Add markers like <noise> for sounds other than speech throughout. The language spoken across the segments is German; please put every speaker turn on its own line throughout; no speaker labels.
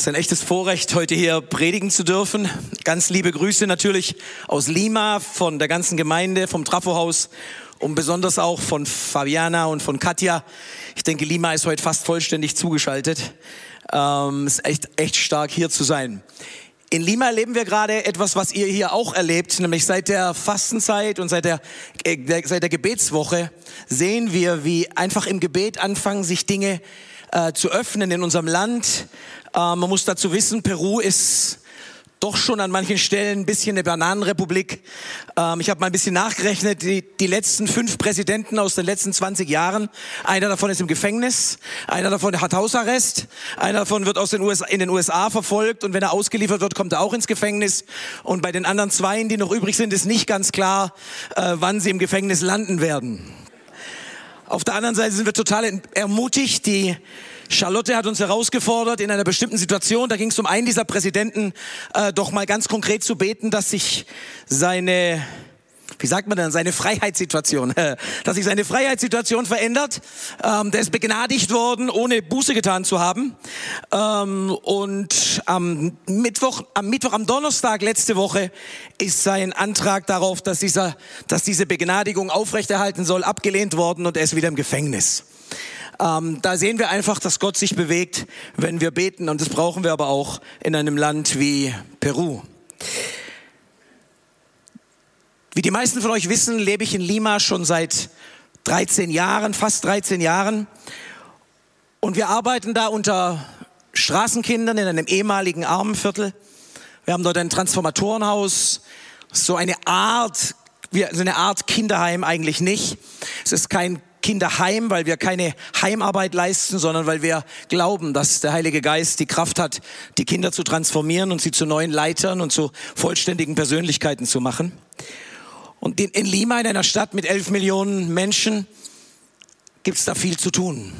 Es ist ein echtes Vorrecht, heute hier predigen zu dürfen. Ganz liebe Grüße natürlich aus Lima, von der ganzen Gemeinde, vom Trafohaus und besonders auch von Fabiana und von Katja. Ich denke, Lima ist heute fast vollständig zugeschaltet. Ähm, ist echt, echt stark hier zu sein. In Lima erleben wir gerade etwas, was ihr hier auch erlebt, nämlich seit der Fastenzeit und seit der, äh, seit der Gebetswoche sehen wir, wie einfach im Gebet anfangen, sich Dinge äh, zu öffnen in unserem Land. Äh, man muss dazu wissen, Peru ist doch schon an manchen Stellen ein bisschen eine Bananenrepublik. Ähm, ich habe mal ein bisschen nachgerechnet, die, die letzten fünf Präsidenten aus den letzten 20 Jahren, einer davon ist im Gefängnis, einer davon hat Hausarrest, einer davon wird aus den USA, in den USA verfolgt und wenn er ausgeliefert wird, kommt er auch ins Gefängnis. Und bei den anderen zwei, die noch übrig sind, ist nicht ganz klar, äh, wann sie im Gefängnis landen werden. Auf der anderen Seite sind wir total ermutigt. Die Charlotte hat uns herausgefordert in einer bestimmten Situation, da ging es um einen dieser Präsidenten, äh, doch mal ganz konkret zu beten, dass sich seine wie sagt man denn, seine Freiheitssituation, <laughs> dass sich seine Freiheitssituation verändert. Ähm, der ist begnadigt worden, ohne Buße getan zu haben. Ähm, und am Mittwoch, am Mittwoch, am Donnerstag letzte Woche ist sein Antrag darauf, dass dieser, dass diese Begnadigung aufrechterhalten soll, abgelehnt worden und er ist wieder im Gefängnis. Ähm, da sehen wir einfach, dass Gott sich bewegt, wenn wir beten. Und das brauchen wir aber auch in einem Land wie Peru. Wie die meisten von euch wissen, lebe ich in Lima schon seit 13 Jahren, fast 13 Jahren. Und wir arbeiten da unter Straßenkindern in einem ehemaligen Armenviertel. Wir haben dort ein Transformatorenhaus, so eine Art, so eine Art Kinderheim eigentlich nicht. Es ist kein Kinderheim, weil wir keine Heimarbeit leisten, sondern weil wir glauben, dass der Heilige Geist die Kraft hat, die Kinder zu transformieren und sie zu neuen Leitern und zu vollständigen Persönlichkeiten zu machen. Und in Lima, in einer Stadt mit elf Millionen Menschen, gibt es da viel zu tun.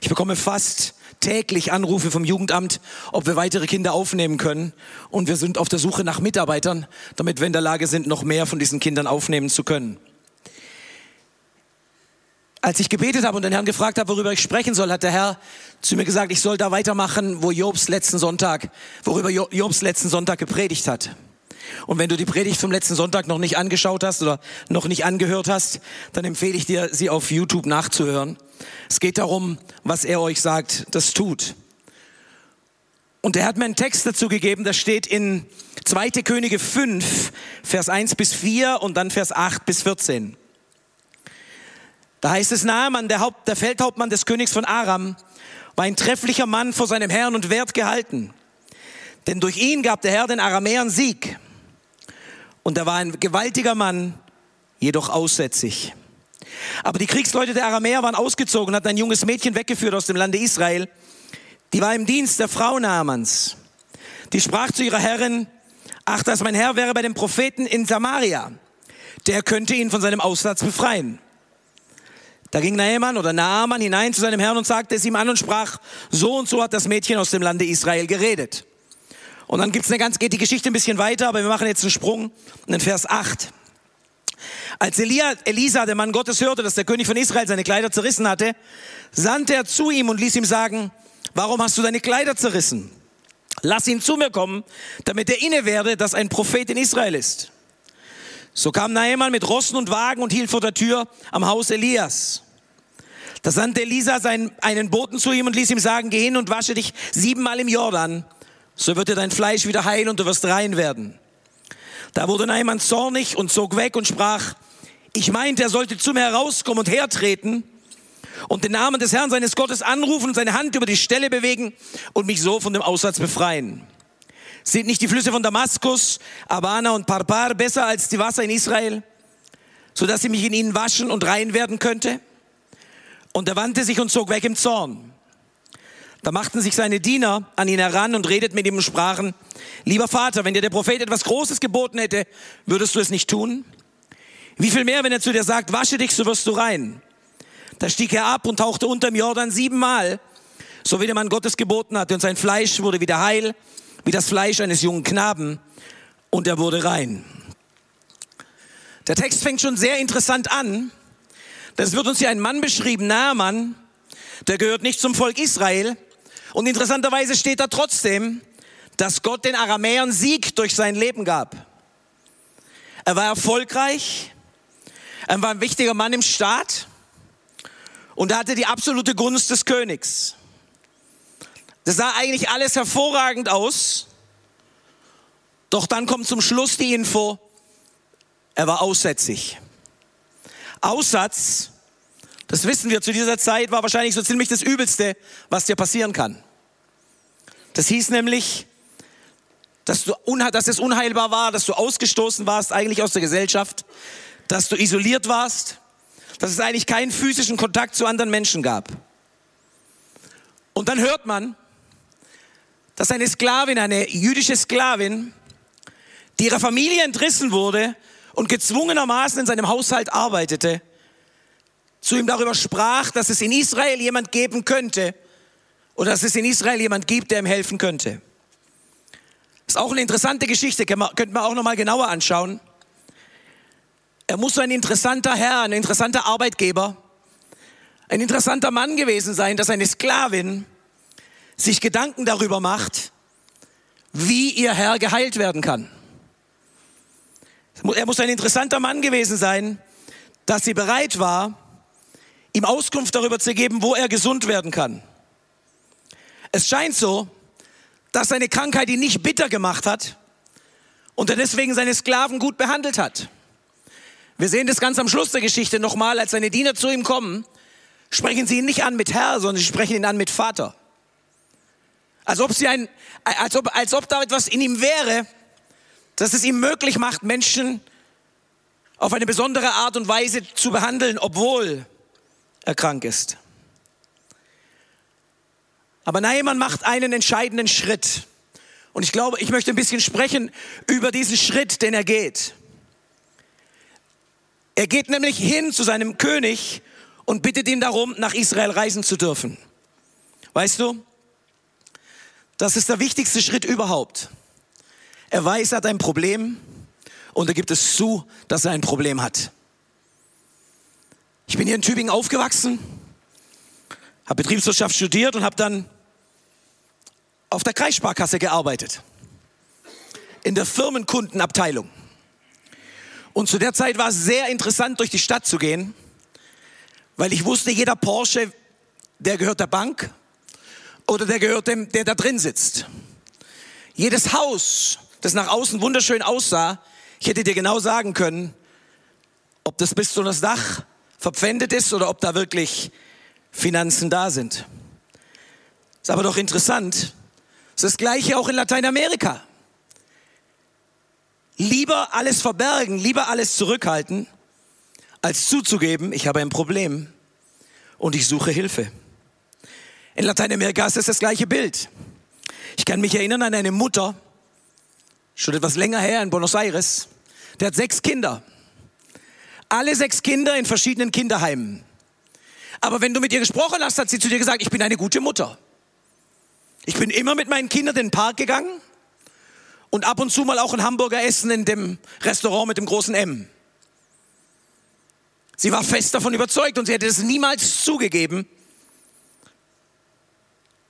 Ich bekomme fast täglich Anrufe vom Jugendamt, ob wir weitere Kinder aufnehmen können. Und wir sind auf der Suche nach Mitarbeitern, damit wir in der Lage sind, noch mehr von diesen Kindern aufnehmen zu können. Als ich gebetet habe und den Herrn gefragt habe, worüber ich sprechen soll, hat der Herr zu mir gesagt, ich soll da weitermachen, wo Jobs letzten Sonntag, worüber Jobs letzten Sonntag gepredigt hat. Und wenn du die Predigt vom letzten Sonntag noch nicht angeschaut hast oder noch nicht angehört hast, dann empfehle ich dir, sie auf YouTube nachzuhören. Es geht darum, was er euch sagt, das tut. Und er hat mir einen Text dazu gegeben, das steht in 2. Könige 5, Vers 1 bis 4 und dann Vers 8 bis 14. Da heißt es, Naaman, der, Haupt, der Feldhauptmann des Königs von Aram, war ein trefflicher Mann vor seinem Herrn und wert gehalten. Denn durch ihn gab der Herr den Aramäern Sieg. Und er war ein gewaltiger Mann, jedoch aussätzig. Aber die Kriegsleute der Aramäer waren ausgezogen und hatten ein junges Mädchen weggeführt aus dem Lande Israel. Die war im Dienst der Frau Namans. Die sprach zu ihrer Herrin, ach, dass mein Herr wäre bei dem Propheten in Samaria. Der könnte ihn von seinem Aussatz befreien. Da ging Naaman oder Naaman hinein zu seinem Herrn und sagte es ihm an und sprach, so und so hat das Mädchen aus dem Lande Israel geredet. Und dann gibt's eine ganz, geht die Geschichte ein bisschen weiter, aber wir machen jetzt einen Sprung in Vers 8. Als Elia, Elisa, der Mann Gottes, hörte, dass der König von Israel seine Kleider zerrissen hatte, sandte er zu ihm und ließ ihm sagen, warum hast du deine Kleider zerrissen? Lass ihn zu mir kommen, damit er inne werde, dass ein Prophet in Israel ist. So kam Naaman mit Rossen und Wagen und hielt vor der Tür am Haus Elias. Da sandte Elisa seinen, einen Boten zu ihm und ließ ihm sagen, geh hin und wasche dich siebenmal im Jordan so wird dir dein Fleisch wieder heil und du wirst rein werden. Da wurde Naaman zornig und zog weg und sprach, ich meinte, er sollte zu mir herauskommen und hertreten und den Namen des Herrn seines Gottes anrufen und seine Hand über die Stelle bewegen und mich so von dem Aussatz befreien. Sind nicht die Flüsse von Damaskus, Abana und Parpar besser als die Wasser in Israel, so dass sie mich in ihnen waschen und rein werden könnte? Und er wandte sich und zog weg im Zorn. Da machten sich seine Diener an ihn heran und redeten mit ihm und sprachen, lieber Vater, wenn dir der Prophet etwas Großes geboten hätte, würdest du es nicht tun? Wie viel mehr, wenn er zu dir sagt, wasche dich, so wirst du rein. Da stieg er ab und tauchte unter dem Jordan siebenmal, so wie der Mann Gottes geboten hatte, und sein Fleisch wurde wieder heil, wie das Fleisch eines jungen Knaben, und er wurde rein. Der Text fängt schon sehr interessant an. Das wird uns hier ein Mann beschrieben, Naaman, der gehört nicht zum Volk Israel, Und interessanterweise steht da trotzdem, dass Gott den Aramäern Sieg durch sein Leben gab. Er war erfolgreich, er war ein wichtiger Mann im Staat und er hatte die absolute Gunst des Königs. Das sah eigentlich alles hervorragend aus. Doch dann kommt zum Schluss die Info, er war aussätzig. Aussatz, das wissen wir zu dieser Zeit, war wahrscheinlich so ziemlich das Übelste, was dir passieren kann. Das hieß nämlich, dass, du, dass es unheilbar war, dass du ausgestoßen warst eigentlich aus der Gesellschaft, dass du isoliert warst, dass es eigentlich keinen physischen Kontakt zu anderen Menschen gab. Und dann hört man, dass eine Sklavin, eine jüdische Sklavin, die ihrer Familie entrissen wurde und gezwungenermaßen in seinem Haushalt arbeitete, zu ihm darüber sprach, dass es in Israel jemand geben könnte oder dass es in Israel jemand gibt, der ihm helfen könnte. Ist auch eine interessante Geschichte, könnte man auch noch mal genauer anschauen. Er muss ein interessanter Herr, ein interessanter Arbeitgeber, ein interessanter Mann gewesen sein, dass eine Sklavin sich Gedanken darüber macht, wie ihr Herr geheilt werden kann. Er muss ein interessanter Mann gewesen sein, dass sie bereit war, ihm Auskunft darüber zu geben, wo er gesund werden kann. Es scheint so, dass seine Krankheit ihn nicht bitter gemacht hat und er deswegen seine Sklaven gut behandelt hat. Wir sehen das ganz am Schluss der Geschichte nochmal, als seine Diener zu ihm kommen, sprechen sie ihn nicht an mit Herr, sondern sie sprechen ihn an mit Vater. Als ob, sie ein, als, ob, als ob da etwas in ihm wäre, dass es ihm möglich macht, Menschen auf eine besondere Art und Weise zu behandeln, obwohl er krank ist. Aber Naaman macht einen entscheidenden Schritt. Und ich glaube, ich möchte ein bisschen sprechen über diesen Schritt, den er geht. Er geht nämlich hin zu seinem König und bittet ihn darum, nach Israel reisen zu dürfen. Weißt du, das ist der wichtigste Schritt überhaupt. Er weiß, er hat ein Problem und er gibt es zu, dass er ein Problem hat. Ich bin hier in Tübingen aufgewachsen, habe Betriebswirtschaft studiert und habe dann auf der Kreissparkasse gearbeitet. In der Firmenkundenabteilung. Und zu der Zeit war es sehr interessant, durch die Stadt zu gehen, weil ich wusste, jeder Porsche, der gehört der Bank oder der gehört dem, der da drin sitzt. Jedes Haus, das nach außen wunderschön aussah, ich hätte dir genau sagen können, ob das bis zu das Dach verpfändet ist oder ob da wirklich Finanzen da sind. Ist aber doch interessant. Es ist das Gleiche auch in Lateinamerika. Lieber alles verbergen, lieber alles zurückhalten, als zuzugeben, ich habe ein Problem und ich suche Hilfe. In Lateinamerika ist es das gleiche Bild. Ich kann mich erinnern an eine Mutter, schon etwas länger her in Buenos Aires, der hat sechs Kinder. Alle sechs Kinder in verschiedenen Kinderheimen. Aber wenn du mit ihr gesprochen hast, hat sie zu dir gesagt, ich bin eine gute Mutter. Ich bin immer mit meinen Kindern in den Park gegangen und ab und zu mal auch ein Hamburger essen in dem Restaurant mit dem großen M. Sie war fest davon überzeugt und sie hätte es niemals zugegeben,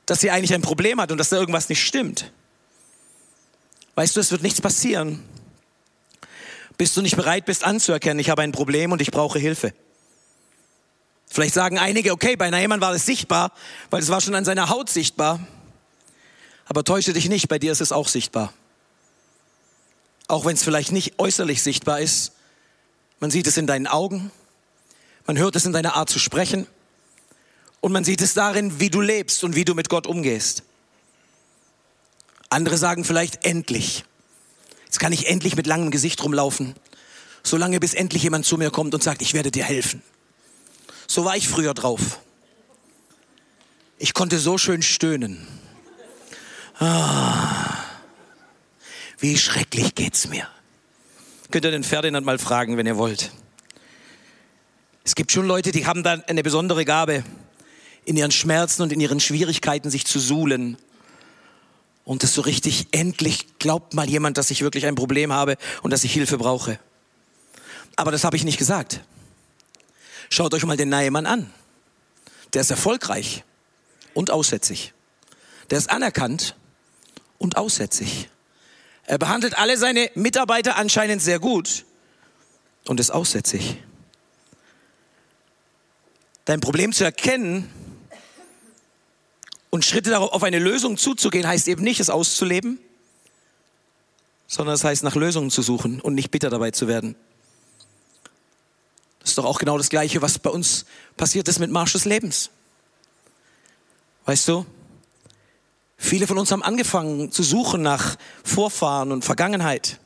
dass sie eigentlich ein Problem hat und dass da irgendwas nicht stimmt. Weißt du, es wird nichts passieren, bis du nicht bereit bist anzuerkennen, ich habe ein Problem und ich brauche Hilfe. Vielleicht sagen einige, okay, bei Naaman war es sichtbar, weil es war schon an seiner Haut sichtbar. Aber täusche dich nicht, bei dir ist es auch sichtbar. Auch wenn es vielleicht nicht äußerlich sichtbar ist. Man sieht es in deinen Augen, man hört es in deiner Art zu sprechen, und man sieht es darin, wie du lebst und wie du mit Gott umgehst. Andere sagen vielleicht endlich. Jetzt kann ich endlich mit langem Gesicht rumlaufen. Solange bis endlich jemand zu mir kommt und sagt, ich werde dir helfen. So war ich früher drauf. Ich konnte so schön stöhnen. Ah, wie schrecklich geht's mir. Könnt ihr den Ferdinand mal fragen, wenn ihr wollt. Es gibt schon Leute, die haben da eine besondere Gabe in ihren Schmerzen und in ihren Schwierigkeiten sich zu suhlen. Und das so richtig, endlich glaubt mal jemand, dass ich wirklich ein Problem habe und dass ich Hilfe brauche. Aber das habe ich nicht gesagt. Schaut euch mal den Naaman an. Der ist erfolgreich und aussätzig. Der ist anerkannt und aussätzig. Er behandelt alle seine Mitarbeiter anscheinend sehr gut und ist aussätzig. Dein Problem zu erkennen und Schritte darauf auf eine Lösung zuzugehen, heißt eben nicht, es auszuleben, sondern es heißt, nach Lösungen zu suchen und nicht bitter dabei zu werden. Das ist doch auch genau das Gleiche, was bei uns passiert ist mit Marsch des Lebens. Weißt du? Viele von uns haben angefangen zu suchen nach Vorfahren und Vergangenheit.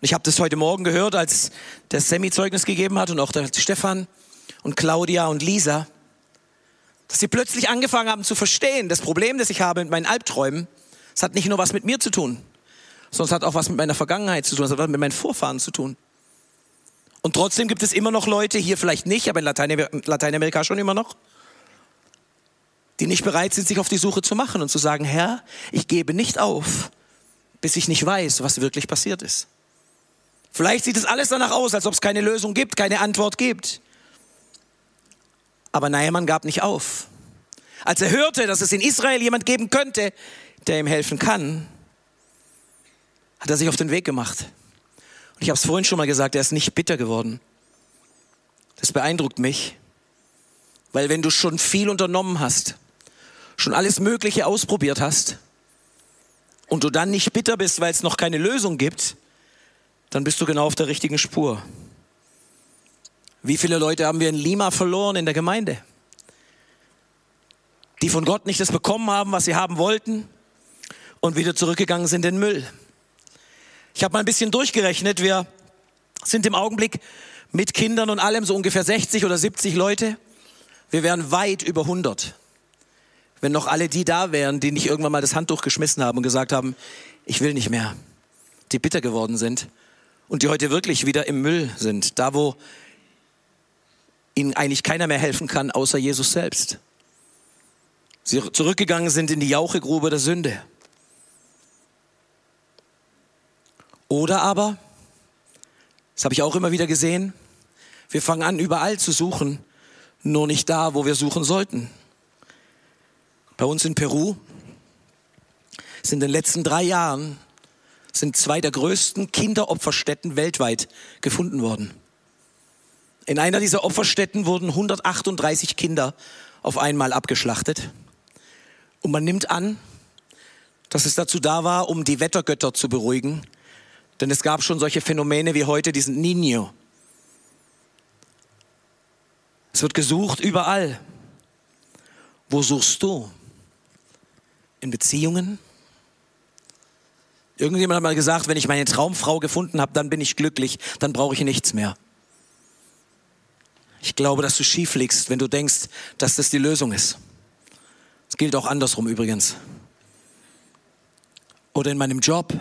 Ich habe das heute Morgen gehört, als der Semi Zeugnis gegeben hat und auch der Stefan und Claudia und Lisa, dass sie plötzlich angefangen haben zu verstehen, das Problem, das ich habe mit meinen Albträumen, es hat nicht nur was mit mir zu tun, sondern es hat auch was mit meiner Vergangenheit zu tun, es hat was mit meinen Vorfahren zu tun. Und trotzdem gibt es immer noch Leute, hier vielleicht nicht, aber in Lateinamerika schon immer noch, die nicht bereit sind, sich auf die Suche zu machen und zu sagen, Herr, ich gebe nicht auf, bis ich nicht weiß, was wirklich passiert ist. Vielleicht sieht es alles danach aus, als ob es keine Lösung gibt, keine Antwort gibt. Aber Naaman gab nicht auf. Als er hörte, dass es in Israel jemand geben könnte, der ihm helfen kann, hat er sich auf den Weg gemacht. Und ich habe es vorhin schon mal gesagt, er ist nicht bitter geworden. Das beeindruckt mich, weil wenn du schon viel unternommen hast, schon alles Mögliche ausprobiert hast und du dann nicht bitter bist, weil es noch keine Lösung gibt, dann bist du genau auf der richtigen Spur. Wie viele Leute haben wir in Lima verloren in der Gemeinde? Die von Gott nicht das bekommen haben, was sie haben wollten und wieder zurückgegangen sind in Müll. Ich habe mal ein bisschen durchgerechnet. Wir sind im Augenblick mit Kindern und allem so ungefähr 60 oder 70 Leute. Wir wären weit über 100 wenn noch alle die da wären, die nicht irgendwann mal das Handtuch geschmissen haben und gesagt haben, ich will nicht mehr, die bitter geworden sind und die heute wirklich wieder im Müll sind, da wo ihnen eigentlich keiner mehr helfen kann, außer Jesus selbst. Sie zurückgegangen sind in die Jauchegrube der Sünde. Oder aber, das habe ich auch immer wieder gesehen, wir fangen an, überall zu suchen, nur nicht da, wo wir suchen sollten. Bei uns in Peru sind in den letzten drei Jahren sind zwei der größten Kinderopferstätten weltweit gefunden worden. In einer dieser Opferstätten wurden 138 Kinder auf einmal abgeschlachtet. Und man nimmt an, dass es dazu da war, um die Wettergötter zu beruhigen. Denn es gab schon solche Phänomene wie heute diesen Nino. Es wird gesucht überall. Wo suchst du? In Beziehungen. Irgendjemand hat mal gesagt, wenn ich meine Traumfrau gefunden habe, dann bin ich glücklich, dann brauche ich nichts mehr. Ich glaube, dass du schief liegst, wenn du denkst, dass das die Lösung ist. Das gilt auch andersrum übrigens. Oder in meinem Job,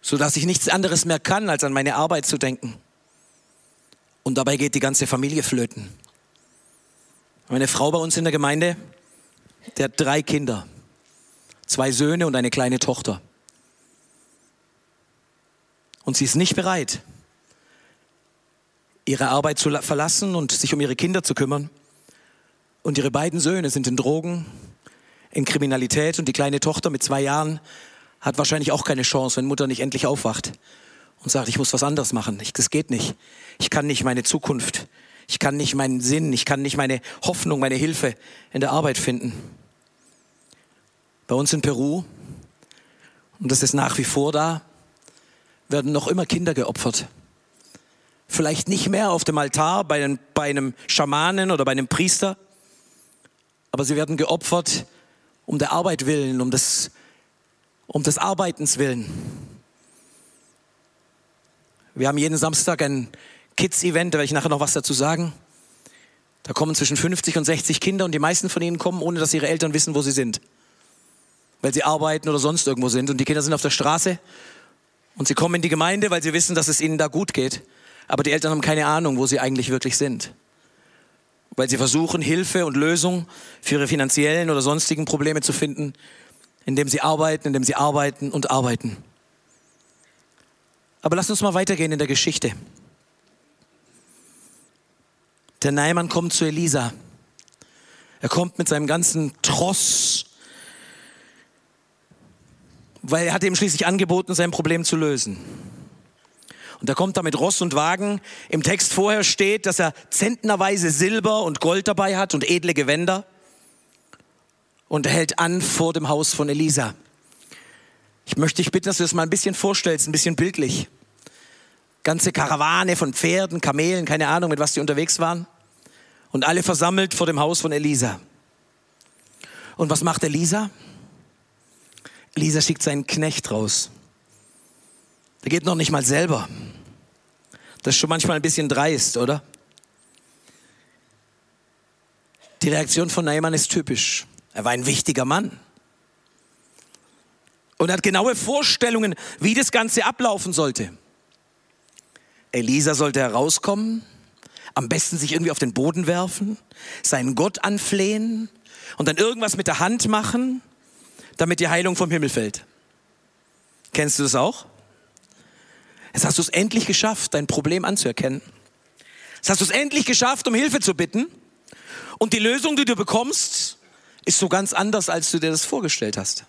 so dass ich nichts anderes mehr kann, als an meine Arbeit zu denken. Und dabei geht die ganze Familie flöten. Meine Frau bei uns in der Gemeinde, der hat drei Kinder, zwei Söhne und eine kleine Tochter. Und sie ist nicht bereit, ihre Arbeit zu verlassen und sich um ihre Kinder zu kümmern. Und ihre beiden Söhne sind in Drogen, in Kriminalität und die kleine Tochter mit zwei Jahren hat wahrscheinlich auch keine Chance, wenn Mutter nicht endlich aufwacht und sagt, ich muss was anderes machen. Ich, das geht nicht. Ich kann nicht meine Zukunft ich kann nicht meinen Sinn, ich kann nicht meine Hoffnung, meine Hilfe in der Arbeit finden. Bei uns in Peru, und das ist nach wie vor da, werden noch immer Kinder geopfert. Vielleicht nicht mehr auf dem Altar bei einem, bei einem Schamanen oder bei einem Priester, aber sie werden geopfert um der Arbeit willen, um des, um des Arbeitens willen. Wir haben jeden Samstag ein Kids-Event, da werde ich nachher noch was dazu sagen. Da kommen zwischen 50 und 60 Kinder und die meisten von ihnen kommen, ohne dass ihre Eltern wissen, wo sie sind. Weil sie arbeiten oder sonst irgendwo sind. Und die Kinder sind auf der Straße und sie kommen in die Gemeinde, weil sie wissen, dass es ihnen da gut geht. Aber die Eltern haben keine Ahnung, wo sie eigentlich wirklich sind. Weil sie versuchen, Hilfe und Lösung für ihre finanziellen oder sonstigen Probleme zu finden, indem sie arbeiten, indem sie arbeiten und arbeiten. Aber lass uns mal weitergehen in der Geschichte. Der Neimann kommt zu Elisa. Er kommt mit seinem ganzen Tross, weil er hat ihm schließlich angeboten, sein Problem zu lösen. Und er kommt da mit Ross und Wagen. Im Text vorher steht, dass er zentnerweise Silber und Gold dabei hat und edle Gewänder. Und er hält an vor dem Haus von Elisa. Ich möchte dich bitten, dass du das mal ein bisschen vorstellst, ein bisschen bildlich. Ganze Karawane von Pferden, Kamelen, keine Ahnung, mit was die unterwegs waren. Und alle versammelt vor dem Haus von Elisa. Und was macht Elisa? Elisa schickt seinen Knecht raus. Der geht noch nicht mal selber. Das ist schon manchmal ein bisschen dreist, oder? Die Reaktion von Naaman ist typisch. Er war ein wichtiger Mann. Und er hat genaue Vorstellungen, wie das Ganze ablaufen sollte. Elisa sollte herauskommen, am besten sich irgendwie auf den Boden werfen, seinen Gott anflehen und dann irgendwas mit der Hand machen, damit die Heilung vom Himmel fällt. Kennst du das auch? Jetzt hast du es endlich geschafft, dein Problem anzuerkennen. Jetzt hast du es endlich geschafft, um Hilfe zu bitten. Und die Lösung, die du bekommst, ist so ganz anders, als du dir das vorgestellt hast.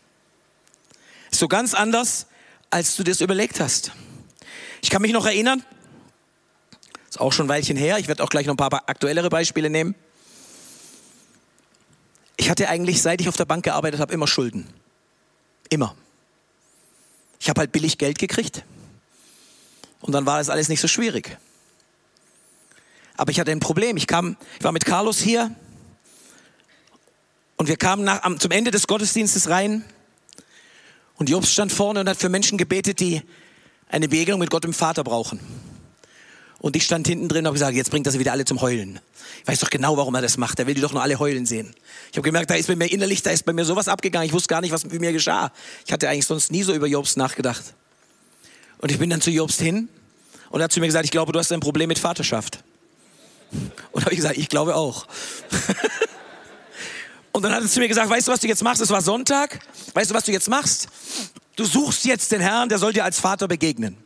Ist so ganz anders, als du dir das überlegt hast. Ich kann mich noch erinnern, ist auch schon ein Weilchen her, ich werde auch gleich noch ein paar aktuellere Beispiele nehmen. Ich hatte eigentlich, seit ich auf der Bank gearbeitet habe, immer Schulden. Immer. Ich habe halt billig Geld gekriegt und dann war das alles nicht so schwierig. Aber ich hatte ein Problem. Ich kam, ich war mit Carlos hier und wir kamen nach, am, zum Ende des Gottesdienstes rein und Jobs stand vorne und hat für Menschen gebetet, die eine Begegnung mit Gott im Vater brauchen. Und ich stand hinten drin und habe gesagt, jetzt bringt sie wieder alle zum Heulen. Ich weiß doch genau, warum er das macht. Er will die doch nur alle heulen sehen. Ich habe gemerkt, da ist bei mir innerlich, da ist bei mir sowas abgegangen. Ich wusste gar nicht, was mit mir geschah. Ich hatte eigentlich sonst nie so über Jobs nachgedacht. Und ich bin dann zu Jobst hin und er hat zu mir gesagt, ich glaube, du hast ein Problem mit Vaterschaft. Und habe ich gesagt, ich glaube auch. <laughs> und dann hat er zu mir gesagt, weißt du, was du jetzt machst? Es war Sonntag. Weißt du, was du jetzt machst? Du suchst jetzt den Herrn, der soll dir als Vater begegnen.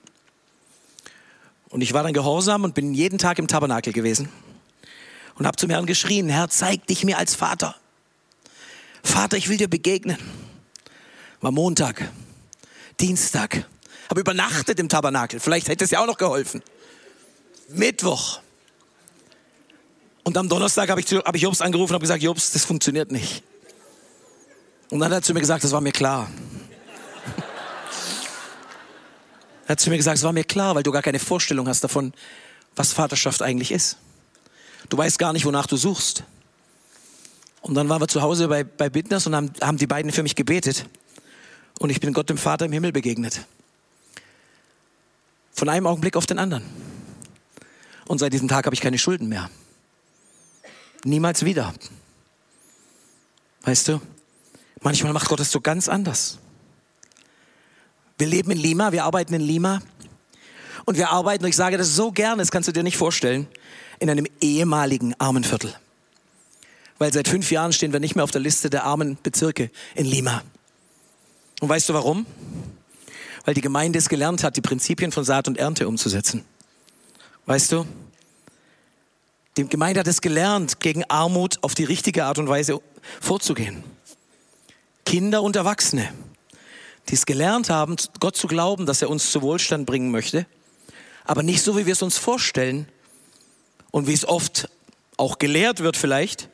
Und ich war dann gehorsam und bin jeden Tag im Tabernakel gewesen und habe zum Herrn geschrien, Herr, zeig dich mir als Vater. Vater, ich will dir begegnen. War Montag, Dienstag, habe übernachtet im Tabernakel. Vielleicht hätte es ja auch noch geholfen. Mittwoch. Und am Donnerstag habe ich, hab ich Jobs angerufen und habe gesagt, Jobs, das funktioniert nicht. Und dann hat er zu mir gesagt, das war mir klar. Er hat zu mir gesagt, es war mir klar, weil du gar keine Vorstellung hast davon, was Vaterschaft eigentlich ist. Du weißt gar nicht, wonach du suchst. Und dann waren wir zu Hause bei, bei Bittners und haben, haben die beiden für mich gebetet. Und ich bin Gott dem Vater im Himmel begegnet. Von einem Augenblick auf den anderen. Und seit diesem Tag habe ich keine Schulden mehr. Niemals wieder. Weißt du, manchmal macht Gott es so ganz anders. Wir leben in Lima, wir arbeiten in Lima. Und wir arbeiten, und ich sage das so gerne, das kannst du dir nicht vorstellen, in einem ehemaligen Armenviertel. Weil seit fünf Jahren stehen wir nicht mehr auf der Liste der armen Bezirke in Lima. Und weißt du warum? Weil die Gemeinde es gelernt hat, die Prinzipien von Saat und Ernte umzusetzen. Weißt du? Die Gemeinde hat es gelernt, gegen Armut auf die richtige Art und Weise vorzugehen. Kinder und Erwachsene die es gelernt haben, Gott zu glauben, dass er uns zu Wohlstand bringen möchte, aber nicht so, wie wir es uns vorstellen und wie es oft auch gelehrt wird vielleicht,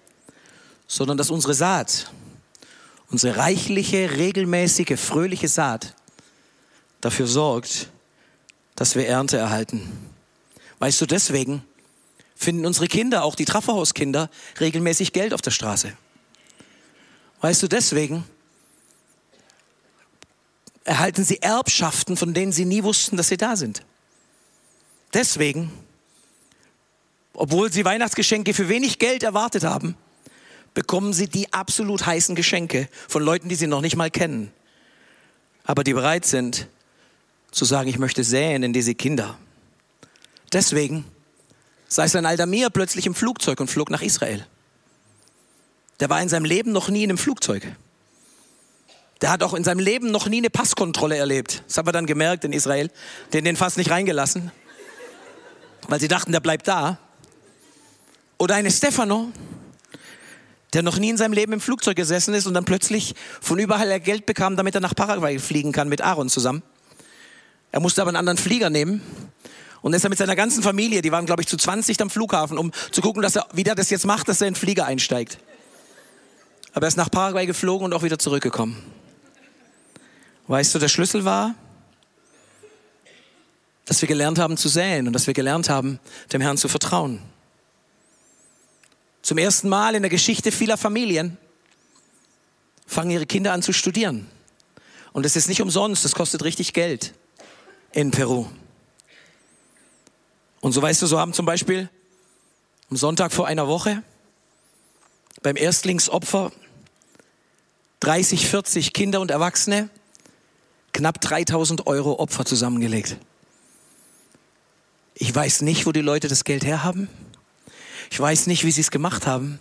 sondern dass unsere Saat, unsere reichliche, regelmäßige, fröhliche Saat dafür sorgt, dass wir Ernte erhalten. Weißt du, deswegen finden unsere Kinder, auch die Trafferhauskinder, regelmäßig Geld auf der Straße. Weißt du, deswegen erhalten sie Erbschaften, von denen sie nie wussten, dass sie da sind. Deswegen, obwohl sie Weihnachtsgeschenke für wenig Geld erwartet haben, bekommen sie die absolut heißen Geschenke von Leuten, die sie noch nicht mal kennen, aber die bereit sind zu sagen, ich möchte säen in diese Kinder. Deswegen sei es ein Aldamir plötzlich im Flugzeug und flog nach Israel. Der war in seinem Leben noch nie in einem Flugzeug. Der hat auch in seinem Leben noch nie eine Passkontrolle erlebt. Das haben wir dann gemerkt in Israel. Den den fast nicht reingelassen, weil sie dachten, der bleibt da. Oder eine Stefano, der noch nie in seinem Leben im Flugzeug gesessen ist und dann plötzlich von überall Geld bekam, damit er nach Paraguay fliegen kann mit Aaron zusammen. Er musste aber einen anderen Flieger nehmen und ist er mit seiner ganzen Familie, die waren glaube ich zu 20 am Flughafen, um zu gucken, dass er, wie der das jetzt macht, dass er in den Flieger einsteigt. Aber er ist nach Paraguay geflogen und auch wieder zurückgekommen. Weißt du, der Schlüssel war, dass wir gelernt haben zu säen und dass wir gelernt haben, dem Herrn zu vertrauen. Zum ersten Mal in der Geschichte vieler Familien fangen ihre Kinder an zu studieren. Und es ist nicht umsonst, das kostet richtig Geld in Peru. Und so weißt du, so haben zum Beispiel am Sonntag vor einer Woche beim Erstlingsopfer 30, 40 Kinder und Erwachsene knapp 3000 Euro Opfer zusammengelegt. Ich weiß nicht, wo die Leute das Geld herhaben. Ich weiß nicht, wie sie es gemacht haben.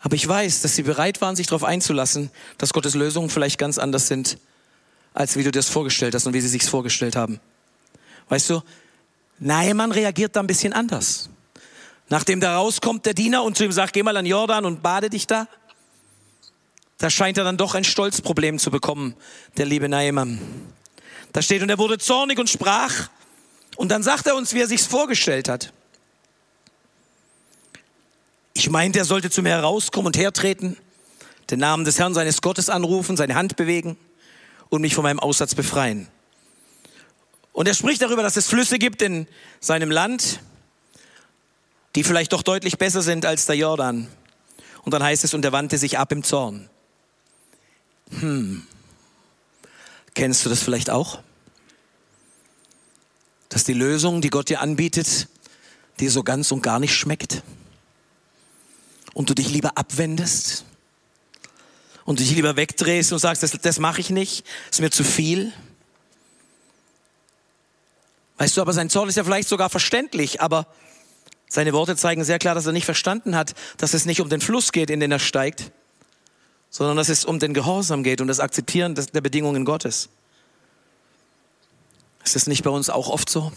Aber ich weiß, dass sie bereit waren, sich darauf einzulassen, dass Gottes Lösungen vielleicht ganz anders sind, als wie du dir das vorgestellt hast und wie sie sich vorgestellt haben. Weißt du, Naaman reagiert da ein bisschen anders. Nachdem da rauskommt der Diener und zu ihm sagt, geh mal an Jordan und bade dich da, da scheint er dann doch ein Stolzproblem zu bekommen, der liebe Naaman. Da steht, und er wurde zornig und sprach, und dann sagt er uns, wie er sich's vorgestellt hat. Ich meinte, er sollte zu mir herauskommen und hertreten, den Namen des Herrn seines Gottes anrufen, seine Hand bewegen und mich von meinem Aussatz befreien. Und er spricht darüber, dass es Flüsse gibt in seinem Land, die vielleicht doch deutlich besser sind als der Jordan. Und dann heißt es, und er wandte sich ab im Zorn. Hm. Kennst du das vielleicht auch? Dass die Lösung, die Gott dir anbietet, dir so ganz und gar nicht schmeckt? und du dich lieber abwendest und dich lieber wegdrehst und sagst, das, das mache ich nicht, ist mir zu viel. Weißt du, aber sein Zorn ist ja vielleicht sogar verständlich, aber seine Worte zeigen sehr klar, dass er nicht verstanden hat, dass es nicht um den Fluss geht, in den er steigt, sondern dass es um den Gehorsam geht und das Akzeptieren der Bedingungen Gottes. Ist das nicht bei uns auch oft so?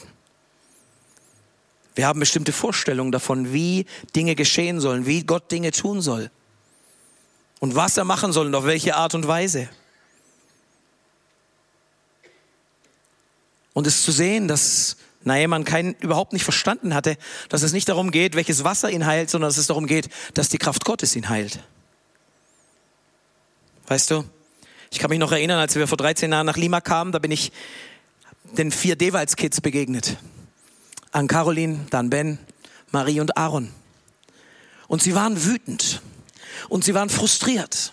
Wir haben bestimmte Vorstellungen davon, wie Dinge geschehen sollen, wie Gott Dinge tun soll und was er machen soll und auf welche Art und Weise. Und es zu sehen, dass Naaman kein, überhaupt nicht verstanden hatte, dass es nicht darum geht, welches Wasser ihn heilt, sondern dass es darum geht, dass die Kraft Gottes ihn heilt. Weißt du, ich kann mich noch erinnern, als wir vor 13 Jahren nach Lima kamen, da bin ich den vier Dewalds-Kids begegnet an Caroline, dann Ben, Marie und Aaron. Und sie waren wütend und sie waren frustriert.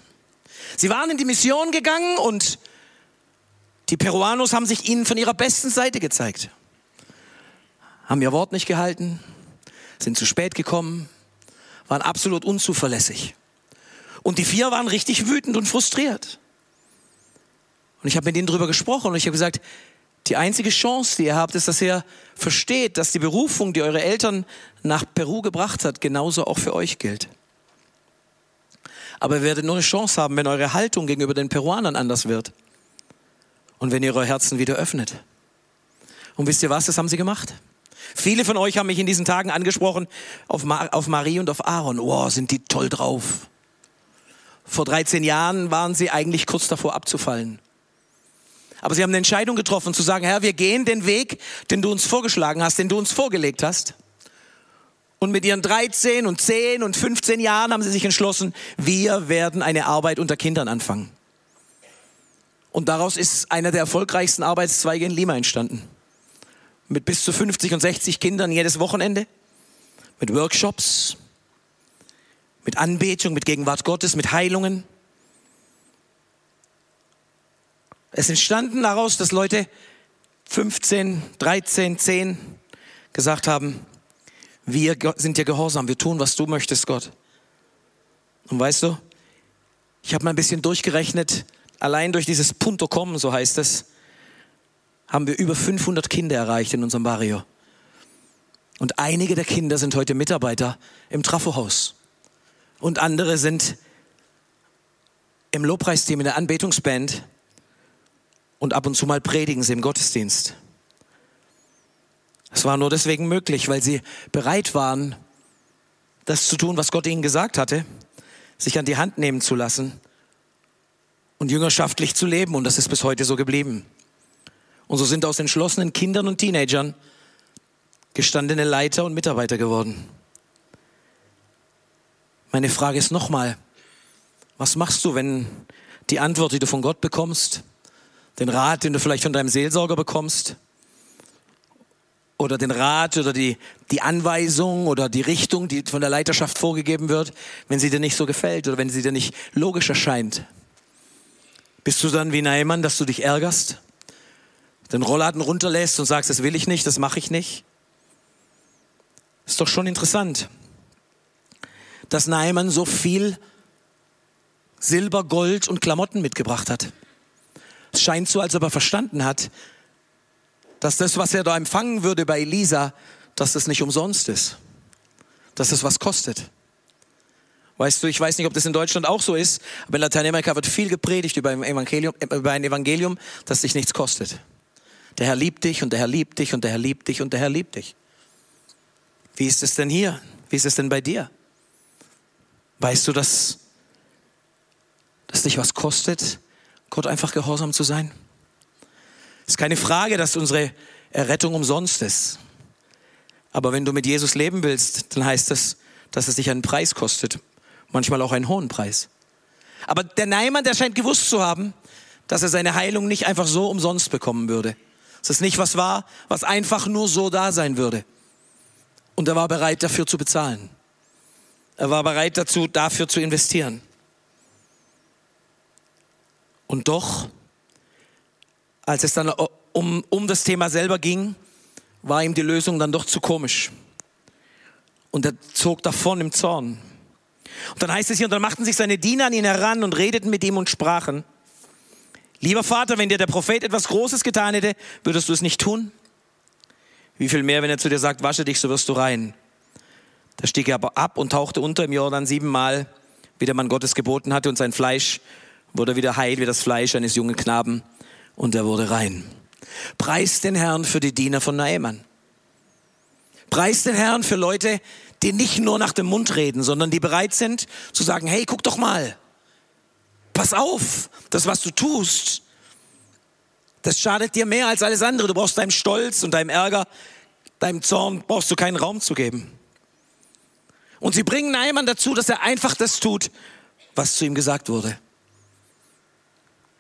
Sie waren in die Mission gegangen und die Peruanos haben sich ihnen von ihrer besten Seite gezeigt. Haben ihr Wort nicht gehalten, sind zu spät gekommen, waren absolut unzuverlässig. Und die vier waren richtig wütend und frustriert. Und ich habe mit ihnen drüber gesprochen und ich habe gesagt, die einzige Chance, die ihr habt, ist, dass ihr versteht, dass die Berufung, die eure Eltern nach Peru gebracht hat, genauso auch für euch gilt. Aber ihr werdet nur eine Chance haben, wenn eure Haltung gegenüber den Peruanern anders wird. Und wenn ihr eure Herzen wieder öffnet. Und wisst ihr was, das haben sie gemacht? Viele von euch haben mich in diesen Tagen angesprochen auf, Mar auf Marie und auf Aaron. Oh, sind die toll drauf. Vor 13 Jahren waren sie eigentlich kurz davor abzufallen. Aber sie haben eine Entscheidung getroffen, zu sagen, Herr, wir gehen den Weg, den du uns vorgeschlagen hast, den du uns vorgelegt hast. Und mit ihren 13 und 10 und 15 Jahren haben sie sich entschlossen, wir werden eine Arbeit unter Kindern anfangen. Und daraus ist einer der erfolgreichsten Arbeitszweige in Lima entstanden. Mit bis zu 50 und 60 Kindern jedes Wochenende, mit Workshops, mit Anbetung, mit Gegenwart Gottes, mit Heilungen. Es entstanden daraus, dass Leute 15, 13, 10 gesagt haben, wir sind dir gehorsam, wir tun, was du möchtest, Gott. Und weißt du, ich habe mal ein bisschen durchgerechnet, allein durch dieses Punto kommen, so heißt es, haben wir über 500 Kinder erreicht in unserem Barrio. Und einige der Kinder sind heute Mitarbeiter im Trafohaus. Und andere sind im Lobpreisteam, in der Anbetungsband und ab und zu mal predigen sie im Gottesdienst. Es war nur deswegen möglich, weil sie bereit waren, das zu tun, was Gott ihnen gesagt hatte, sich an die Hand nehmen zu lassen und jüngerschaftlich zu leben. Und das ist bis heute so geblieben. Und so sind aus entschlossenen Kindern und Teenagern gestandene Leiter und Mitarbeiter geworden. Meine Frage ist nochmal, was machst du, wenn die Antwort, die du von Gott bekommst, den Rat, den du vielleicht von deinem Seelsorger bekommst, oder den Rat oder die, die Anweisung oder die Richtung, die von der Leiterschaft vorgegeben wird, wenn sie dir nicht so gefällt oder wenn sie dir nicht logisch erscheint. Bist du dann wie Neimann, dass du dich ärgerst, den Rollladen runterlässt und sagst, das will ich nicht, das mache ich nicht? Ist doch schon interessant, dass Neimann so viel Silber, Gold und Klamotten mitgebracht hat. Es scheint so, als ob er verstanden hat, dass das, was er da empfangen würde bei Elisa, dass das nicht umsonst ist. Dass das was kostet. Weißt du, ich weiß nicht, ob das in Deutschland auch so ist, aber in Lateinamerika wird viel gepredigt über ein Evangelium, über ein Evangelium das dich nichts kostet. Der Herr liebt dich und der Herr liebt dich und der Herr liebt dich und der Herr liebt dich. Wie ist es denn hier? Wie ist es denn bei dir? Weißt du, dass, dass dich was kostet, Gott einfach gehorsam zu sein? Es ist keine Frage, dass unsere Errettung umsonst ist. Aber wenn du mit Jesus leben willst, dann heißt das, dass es dich einen Preis kostet. Manchmal auch einen hohen Preis. Aber der Neimann, der scheint gewusst zu haben, dass er seine Heilung nicht einfach so umsonst bekommen würde. Dass es nicht was war, was einfach nur so da sein würde. Und er war bereit, dafür zu bezahlen. Er war bereit dazu, dafür zu investieren. Und doch als es dann um, um das Thema selber ging, war ihm die Lösung dann doch zu komisch. Und er zog davon im Zorn. Und dann heißt es hier, und dann machten sich seine Diener an ihn heran und redeten mit ihm und sprachen, lieber Vater, wenn dir der Prophet etwas Großes getan hätte, würdest du es nicht tun? Wie viel mehr, wenn er zu dir sagt, wasche dich, so wirst du rein. Da stieg er aber ab und tauchte unter im Jordan siebenmal, wie der Mann Gottes geboten hatte, und sein Fleisch wurde wieder heil wie das Fleisch eines jungen Knaben und er wurde rein. Preis den Herrn für die Diener von Naemann. Preis den Herrn für Leute, die nicht nur nach dem Mund reden, sondern die bereit sind zu sagen, hey, guck doch mal, pass auf, das, was du tust, das schadet dir mehr als alles andere. Du brauchst deinem Stolz und deinem Ärger, deinem Zorn, brauchst du keinen Raum zu geben. Und sie bringen Naaman dazu, dass er einfach das tut, was zu ihm gesagt wurde.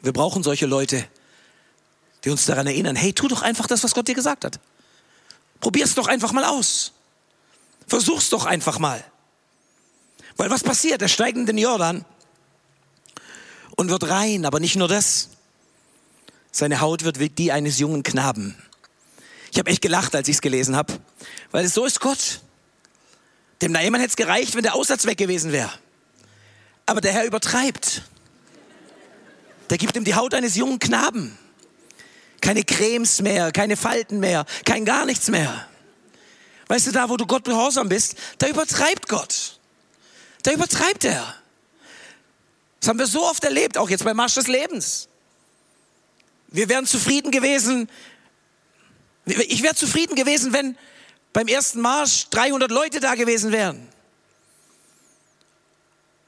Wir brauchen solche Leute, die uns daran erinnern, hey, tu doch einfach das, was Gott dir gesagt hat. Probier's doch einfach mal aus. Versuch's doch einfach mal. Weil was passiert? Er steigt in den Jordan und wird rein, aber nicht nur das. Seine Haut wird wie die eines jungen Knaben. Ich habe echt gelacht, als ich es gelesen habe, weil so ist Gott. Dem Naaman hätte es gereicht, wenn der Aussatz weg gewesen wäre. Aber der Herr übertreibt. Der gibt ihm die Haut eines jungen Knaben. Keine Cremes mehr, keine Falten mehr, kein gar nichts mehr. Weißt du, da wo du Gott gehorsam bist, da übertreibt Gott. Da übertreibt er. Das haben wir so oft erlebt, auch jetzt beim Marsch des Lebens. Wir wären zufrieden gewesen, ich wäre zufrieden gewesen, wenn beim ersten Marsch 300 Leute da gewesen wären.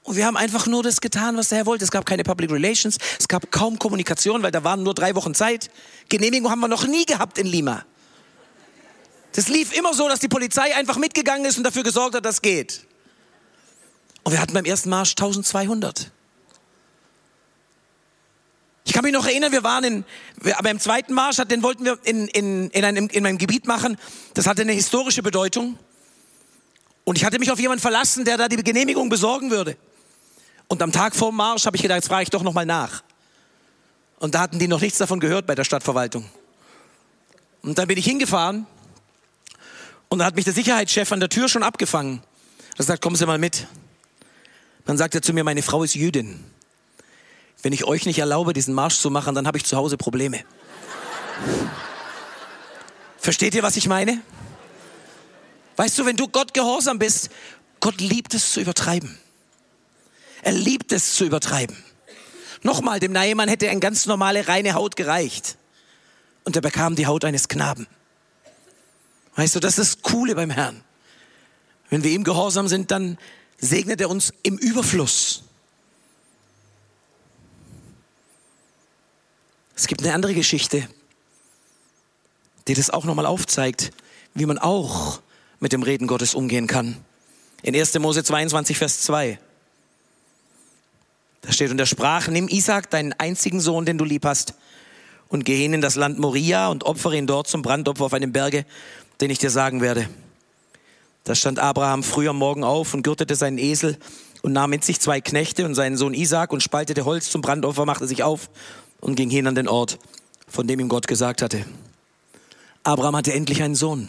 Und wir haben einfach nur das getan, was der Herr wollte. Es gab keine Public Relations, es gab kaum Kommunikation, weil da waren nur drei Wochen Zeit. Genehmigung haben wir noch nie gehabt in Lima. Das lief immer so, dass die Polizei einfach mitgegangen ist und dafür gesorgt hat, dass es geht. Und wir hatten beim ersten Marsch 1200. Ich kann mich noch erinnern, wir waren in, aber im zweiten Marsch, den wollten wir in, in, in, einem, in einem Gebiet machen, das hatte eine historische Bedeutung. Und ich hatte mich auf jemanden verlassen, der da die Genehmigung besorgen würde. Und am Tag vor dem Marsch habe ich gedacht, jetzt frage ich doch nochmal nach. Und da hatten die noch nichts davon gehört bei der Stadtverwaltung. Und dann bin ich hingefahren und da hat mich der Sicherheitschef an der Tür schon abgefangen. Er sagt, kommen Sie mal mit. Dann sagt er zu mir, meine Frau ist Jüdin. Wenn ich euch nicht erlaube, diesen Marsch zu machen, dann habe ich zu Hause Probleme. Versteht ihr, was ich meine? Weißt du, wenn du Gott gehorsam bist, Gott liebt es zu übertreiben. Er liebt es zu übertreiben. Nochmal, dem Naaman hätte eine ganz normale reine Haut gereicht. Und er bekam die Haut eines Knaben. Weißt du, das ist das Coole beim Herrn. Wenn wir ihm gehorsam sind, dann segnet er uns im Überfluss. Es gibt eine andere Geschichte, die das auch nochmal aufzeigt, wie man auch mit dem Reden Gottes umgehen kann. In 1. Mose 22, Vers 2. Da steht, und er sprach, nimm Isaac, deinen einzigen Sohn, den du lieb hast, und geh hin in das Land Moria und opfere ihn dort zum Brandopfer auf einem Berge, den ich dir sagen werde. Da stand Abraham früh am Morgen auf und gürtete seinen Esel und nahm mit sich zwei Knechte und seinen Sohn Isaac und spaltete Holz zum Brandopfer, machte sich auf und ging hin an den Ort, von dem ihm Gott gesagt hatte. Abraham hatte endlich einen Sohn.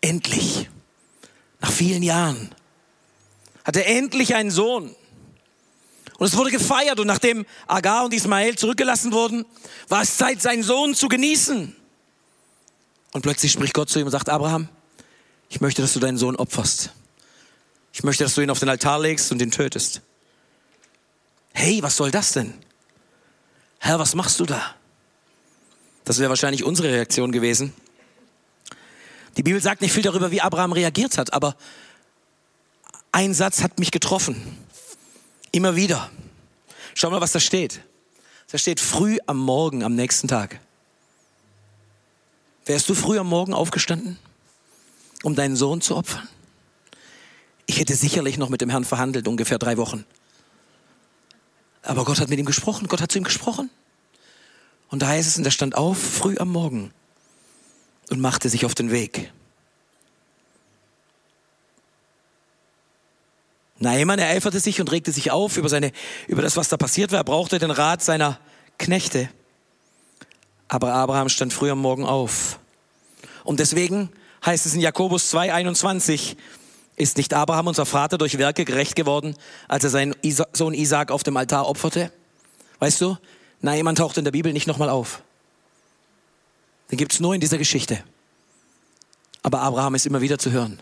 Endlich. Nach vielen Jahren hatte er endlich einen Sohn. Und es wurde gefeiert und nachdem Agar und Ismael zurückgelassen wurden, war es Zeit, seinen Sohn zu genießen. Und plötzlich spricht Gott zu ihm und sagt, Abraham, ich möchte, dass du deinen Sohn opferst. Ich möchte, dass du ihn auf den Altar legst und ihn tötest. Hey, was soll das denn? Herr, was machst du da? Das wäre wahrscheinlich unsere Reaktion gewesen. Die Bibel sagt nicht viel darüber, wie Abraham reagiert hat, aber ein Satz hat mich getroffen. Immer wieder. Schau mal, was da steht. Da steht früh am Morgen am nächsten Tag. Wärst du früh am Morgen aufgestanden, um deinen Sohn zu opfern? Ich hätte sicherlich noch mit dem Herrn verhandelt, ungefähr drei Wochen. Aber Gott hat mit ihm gesprochen, Gott hat zu ihm gesprochen. Und da heißt es, und er stand auf früh am Morgen und machte sich auf den Weg. Naaman ereiferte sich und regte sich auf über, seine, über das, was da passiert war. Er brauchte den Rat seiner Knechte. Aber Abraham stand früh am Morgen auf. Und deswegen heißt es in Jakobus 2, 21, ist nicht Abraham, unser Vater, durch Werke gerecht geworden, als er seinen Sohn Isaac auf dem Altar opferte? Weißt du, Naaman taucht in der Bibel nicht nochmal auf. Den gibt es nur in dieser Geschichte. Aber Abraham ist immer wieder zu hören,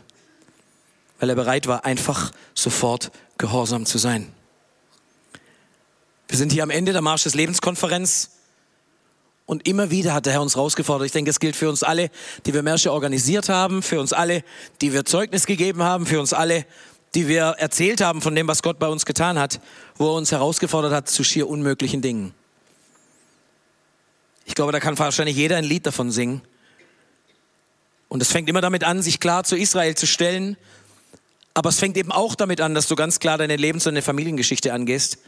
weil er bereit war, einfach sofort gehorsam zu sein. Wir sind hier am Ende der Marsch des Lebenskonferenz. Und immer wieder hat der Herr uns herausgefordert. Ich denke, es gilt für uns alle, die wir Märsche organisiert haben, für uns alle, die wir Zeugnis gegeben haben, für uns alle, die wir erzählt haben von dem, was Gott bei uns getan hat, wo er uns herausgefordert hat zu schier unmöglichen Dingen. Ich glaube, da kann wahrscheinlich jeder ein Lied davon singen. Und es fängt immer damit an, sich klar zu Israel zu stellen. Aber es fängt eben auch damit an, dass du ganz klar deine Lebens- und deine Familiengeschichte angehst.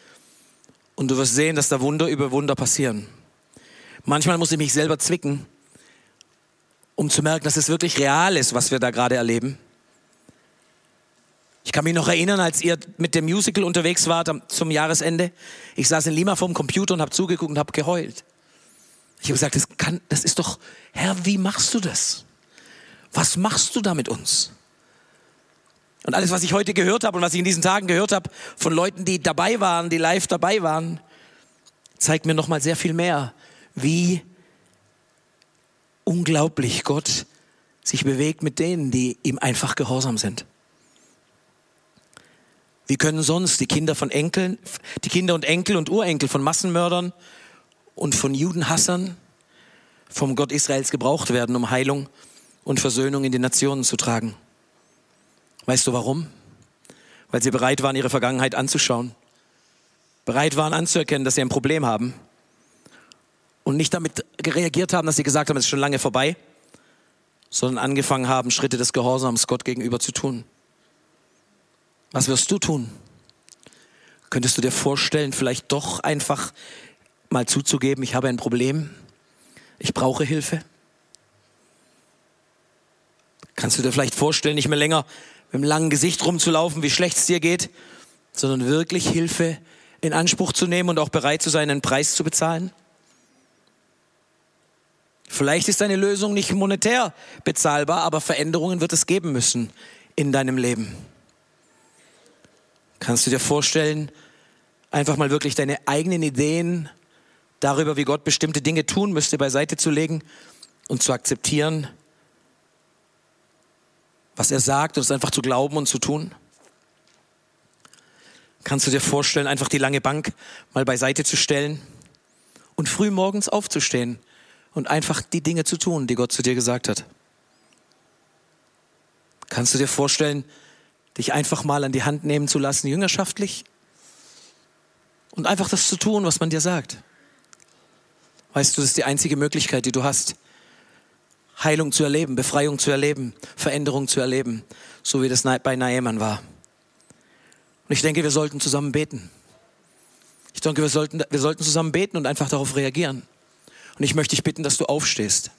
Und du wirst sehen, dass da Wunder über Wunder passieren. Manchmal muss ich mich selber zwicken, um zu merken, dass es wirklich real ist, was wir da gerade erleben. Ich kann mich noch erinnern, als ihr mit dem Musical unterwegs wart zum Jahresende. Ich saß in Lima vorm Computer und habe zugeguckt und habe geheult. Ich habe gesagt, das, kann, das ist doch, Herr, wie machst du das? Was machst du da mit uns? Und alles, was ich heute gehört habe und was ich in diesen Tagen gehört habe von Leuten, die dabei waren, die live dabei waren, zeigt mir noch mal sehr viel mehr, wie unglaublich Gott sich bewegt mit denen, die ihm einfach gehorsam sind. Wie können sonst die Kinder von Enkeln, die Kinder und Enkel und Urenkel von Massenmördern und von Judenhassern vom Gott Israels gebraucht werden, um Heilung und Versöhnung in die Nationen zu tragen? Weißt du warum? Weil sie bereit waren, ihre Vergangenheit anzuschauen, bereit waren anzuerkennen, dass sie ein Problem haben und nicht damit reagiert haben, dass sie gesagt haben, es ist schon lange vorbei, sondern angefangen haben, Schritte des Gehorsams Gott gegenüber zu tun. Was wirst du tun? Könntest du dir vorstellen, vielleicht doch einfach mal zuzugeben, ich habe ein Problem, ich brauche Hilfe? Kannst du dir vielleicht vorstellen, nicht mehr länger mit einem langen Gesicht rumzulaufen, wie schlecht es dir geht, sondern wirklich Hilfe in Anspruch zu nehmen und auch bereit zu sein, einen Preis zu bezahlen? Vielleicht ist deine Lösung nicht monetär bezahlbar, aber Veränderungen wird es geben müssen in deinem Leben. Kannst du dir vorstellen, einfach mal wirklich deine eigenen Ideen darüber, wie Gott bestimmte Dinge tun müsste, beiseite zu legen und zu akzeptieren, was er sagt und es einfach zu glauben und zu tun? Kannst du dir vorstellen, einfach die lange Bank mal beiseite zu stellen und früh morgens aufzustehen und einfach die Dinge zu tun, die Gott zu dir gesagt hat. Kannst du dir vorstellen, dich einfach mal an die Hand nehmen zu lassen, jüngerschaftlich, und einfach das zu tun, was man dir sagt. Weißt du, das ist die einzige Möglichkeit, die du hast, Heilung zu erleben, Befreiung zu erleben, Veränderung zu erleben, so wie das bei Naaman war. Und ich denke, wir sollten zusammen beten. Ich denke, wir sollten, wir sollten zusammen beten und einfach darauf reagieren. Und ich möchte dich bitten, dass du aufstehst.